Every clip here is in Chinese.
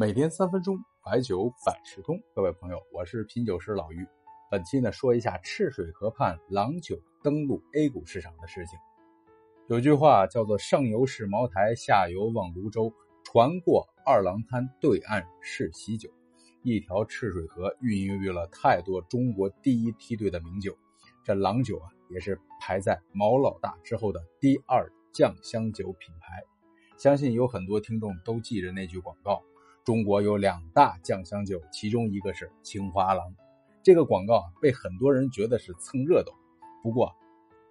每天三分钟，白酒百事通。各位朋友，我是品酒师老于。本期呢，说一下赤水河畔郎酒登陆 A 股市场的事情。有句话叫做“上游是茅台，下游望泸州，船过二郎滩，对岸是喜酒”。一条赤水河孕育了太多中国第一梯队的名酒，这郎酒啊，也是排在毛老大之后的第二酱香酒品牌。相信有很多听众都记着那句广告。中国有两大酱香酒，其中一个是青花郎。这个广告啊，被很多人觉得是蹭热度。不过，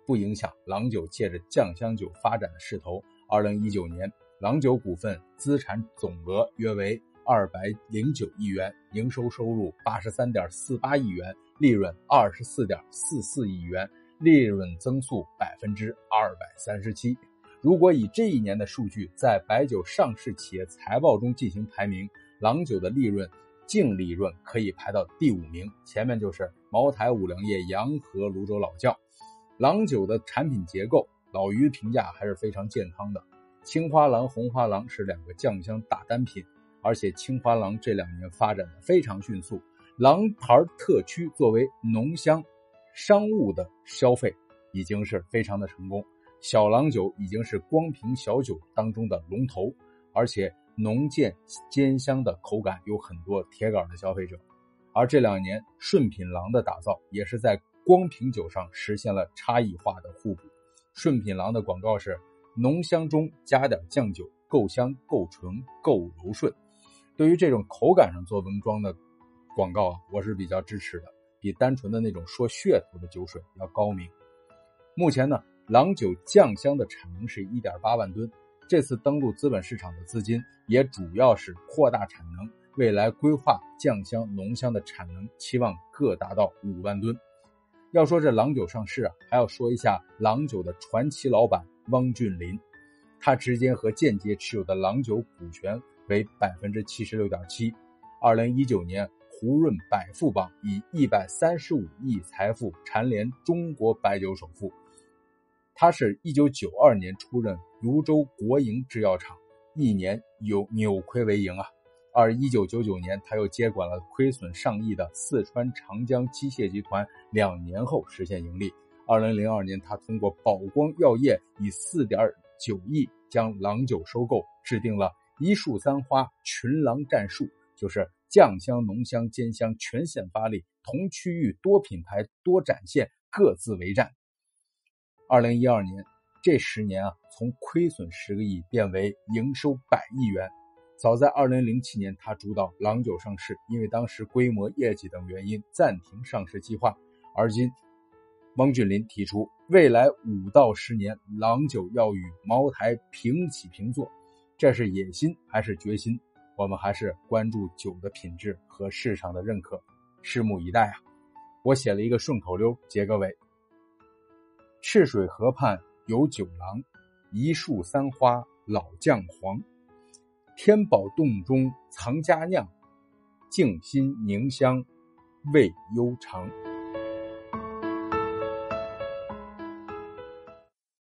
不影响郎酒借着酱香酒发展的势头。二零一九年，郎酒股份资产总额约为二百零九亿元，营收收入八十三点四八亿元，利润二十四点四四亿元，利润增速百分之二百三十七。如果以这一年的数据在白酒上市企业财报中进行排名，郎酒的利润净利润可以排到第五名，前面就是茅台、五粮液、洋河、泸州老窖。郎酒的产品结构，老于评价还是非常健康的。青花郎、红花郎是两个酱香大单品，而且青花郎这两年发展的非常迅速，郎牌特区作为浓香商务的消费，已经是非常的成功。小郎酒已经是光瓶小酒当中的龙头，而且浓健兼香的口感有很多铁杆的消费者。而这两年顺品郎的打造也是在光瓶酒上实现了差异化的互补。顺品郎的广告是浓香中加点酱酒，够香够纯够柔顺。对于这种口感上做文装的广告啊，我是比较支持的，比单纯的那种说噱头的酒水要高明。目前呢。郎酒酱香的产能是一点八万吨，这次登陆资本市场的资金也主要是扩大产能，未来规划酱香浓香的产能期望各达到五万吨。要说这郎酒上市啊，还要说一下郎酒的传奇老板汪俊林，他直接和间接持有的郎酒股权为百分之七十六点七。二零一九年胡润百富榜以一百三十五亿财富蝉联中国白酒首富。他是一九九二年出任泸州国营制药厂，一年有扭亏为盈啊。而一九九九年，他又接管了亏损上亿的四川长江机械集团，两年后实现盈利。二零零二年，他通过宝光药业以四点九亿将郎酒收购，制定了一树三花群郎战术，就是酱香、浓香、兼香全线发力，同区域多品牌多展现，各自为战。二零一二年，这十年啊，从亏损十个亿变为营收百亿元。早在二零零七年，他主导郎酒上市，因为当时规模、业绩等原因暂停上市计划。而今，汪俊林提出，未来五到十年，郎酒要与茅台平起平坐，这是野心还是决心？我们还是关注酒的品质和市场的认可，拭目以待啊！我写了一个顺口溜，结个尾。赤水河畔有酒廊，一树三花老将黄。天宝洞中藏佳酿，静心凝香味悠长。